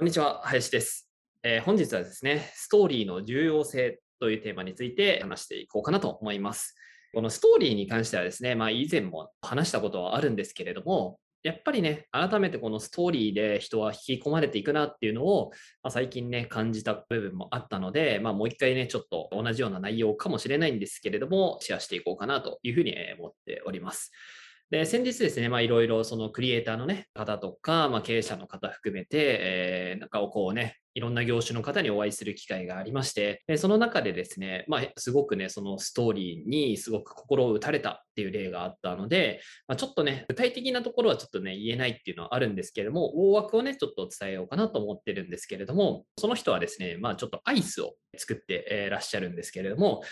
こんにちは林です、えー、本日はですねストーリーの重要性というテーマについて話していこうかなと思いますこのストーリーに関してはですね、まあ、以前も話したことはあるんですけれども、やっぱりね、改めてこのストーリーで人は引き込まれていくなっていうのを、まあ、最近ね、感じた部分もあったので、まあ、もう一回ね、ちょっと同じような内容かもしれないんですけれども、シェアしていこうかなというふうに思っております。で、先日ですね、まあいろいろそのクリエイターのね、方とか、まあ経営者の方含めて、えー、なんかをこうね、いろんな業種の方にお会いする機会がありまして、その中でですね、まあ、すごくね、そのストーリーにすごく心を打たれたっていう例があったので、まあ、ちょっとね、具体的なところはちょっとね、言えないっていうのはあるんですけれども、大枠をね、ちょっと伝えようかなと思ってるんですけれども、その人はですね、まあちょっとアイスを作ってらっしゃるんですけれども、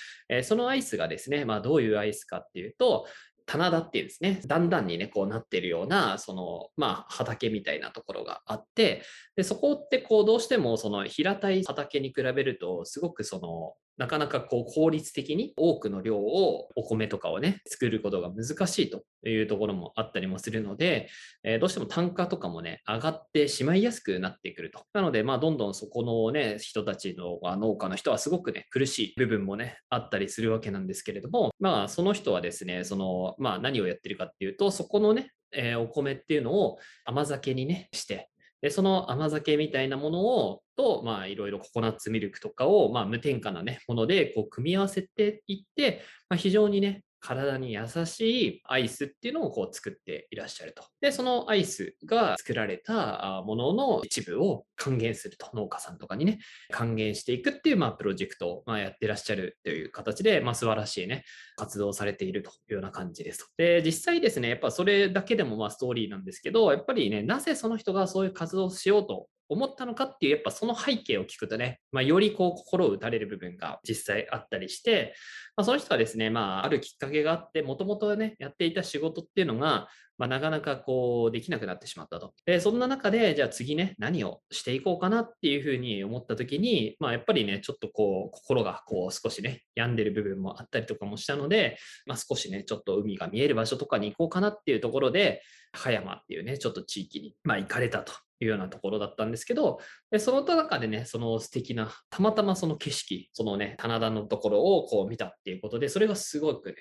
そのアイスがですね、まあどういうアイスかっていうと、棚田っていうんですね、だんだんにね、こうなってるような、その、まあ、畑みたいなところがあって、で、そこってこう、どうしても、その平たい畑に比べると、すごくその、なかなかこう効率的に多くの量をお米とかをね、作ることが難しいというところもあったりもするので、えー、どうしても単価とかもね、上がってしまいやすくなってくると。なので、まあ、どんどんそこのね、人たちの農家の人はすごくね、苦しい部分もね、あったりするわけなんですけれども、まあ、その人はですね、その、まあ、何をやってるかっていうと、そこのね、えー、お米っていうのを甘酒にね、して、で、その甘酒みたいなものを、と、まあ、いろいろココナッツミルクとかを、まあ、無添加なね、もので、こう、組み合わせていって、まあ、非常にね、体に優しいアイスっていうのをこう作っていらっしゃると。で、そのアイスが作られたものの一部を還元すると。農家さんとかにね、還元していくっていう、まあ、プロジェクトを、まあ、やってらっしゃるという形で、まあ、素晴らしいね、活動されているというような感じですと。で、実際ですね、やっぱそれだけでもまあストーリーなんですけど、やっぱりね、なぜその人がそういう活動をしようと思ったのかっていう、やっぱその背景を聞くとね、まあ、よりこう心を打たれる部分が実際あったりして、まあ、その人はですね、まあ、あるきっかけがあって、もともとね、やっていた仕事っていうのが、まあ、なかなかこう、できなくなってしまったと。で、そんな中で、じゃあ次ね、何をしていこうかなっていうふうに思った時に、まあ、やっぱりね、ちょっとこう、心がこう、少しね、病んでる部分もあったりとかもしたので、まあ、少しね、ちょっと海が見える場所とかに行こうかなっていうところで、葉山っていうね、ちょっと地域に、まあ、行かれたというようなところだったんですけど、でその中でね、その素敵な、たまたまその景色、そのね、棚田のところをこう見たっていうことで、それがすごくね、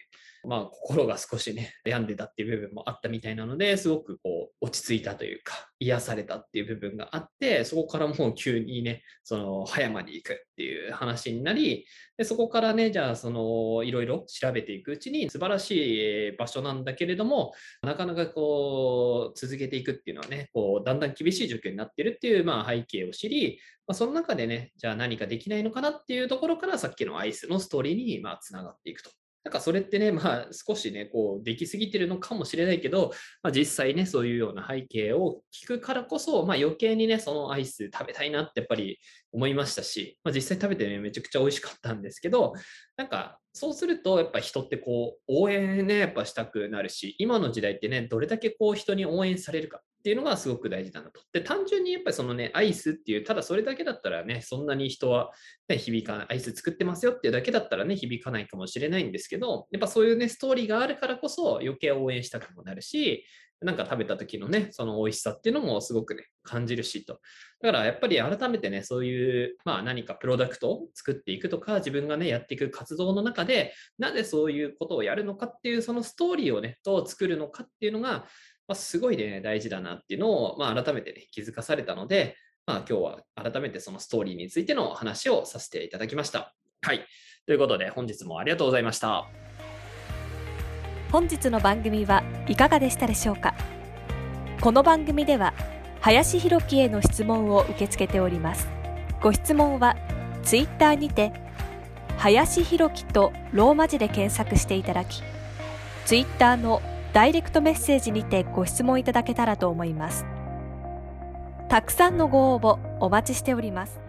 まあ心が少しね、病んでたっていう部分もあったみたいなので、すごくこう落ち着いたというか、癒されたっていう部分があって、そこからもう急にね、その葉山に行くっていう話になり、でそこからね、じゃあそのいろいろ調べていくうちに素晴らしい場所なんだけれども、なかなかこう続けていくっていうのはね、こうだんだん厳しい状況になってるっていうまあ背景を知り、まあ、その中でね、じゃあ何かできないのかなっていうところからさっきのアイスのストーリーにまあつながっていくと。なんかそれってね、まあ少しね、こうできすぎてるのかもしれないけど、まあ、実際ね、そういうような背景を聞くからこそ、まあ余計にね、そのアイス食べたいなってやっぱり思いましたし、まあ、実際食べてね、めちゃくちゃ美味しかったんですけど、なんかそうするとやっぱ人ってこう応援ね、やっぱしたくなるし、今の時代ってね、どれだけこう人に応援されるかっていうのがすごく大事だなと。で、単純にやっぱりそのね、アイスっていう、ただそれだけだったらね、そんなに人は、ね、響かない、アイス作ってますよっていうだけだったらね、響かないかもしれないんですけど、やっぱそういうね、ストーリーがあるからこそ余計応援したくもなるし、なんか食べた時のね、その美味しさっていうのもすごくね、感じるしと。だからやっぱり改めてね、そういう、まあ何かプロダクトを作っていくとか、自分がね、やっていく活動の中で、なぜそういうことをやるのかっていう、そのストーリーをね、どう作るのかっていうのが、まあ、すごいね、大事だなっていうのを、まあ、改めてね、気づかされたので、まあ、今日は改めてそのストーリーについての話をさせていただきました。はい。ということで、本日もありがとうございました。本日の番組はいかがでしたでしょうか？この番組では、林博樹への質問を受け付けております。ご質問は、ツイッターにて、林博樹とローマ字で検索していただき、ツイッターのダイレクトメッセージにてご質問いただけたらと思います。たくさんのご応募お待ちしております。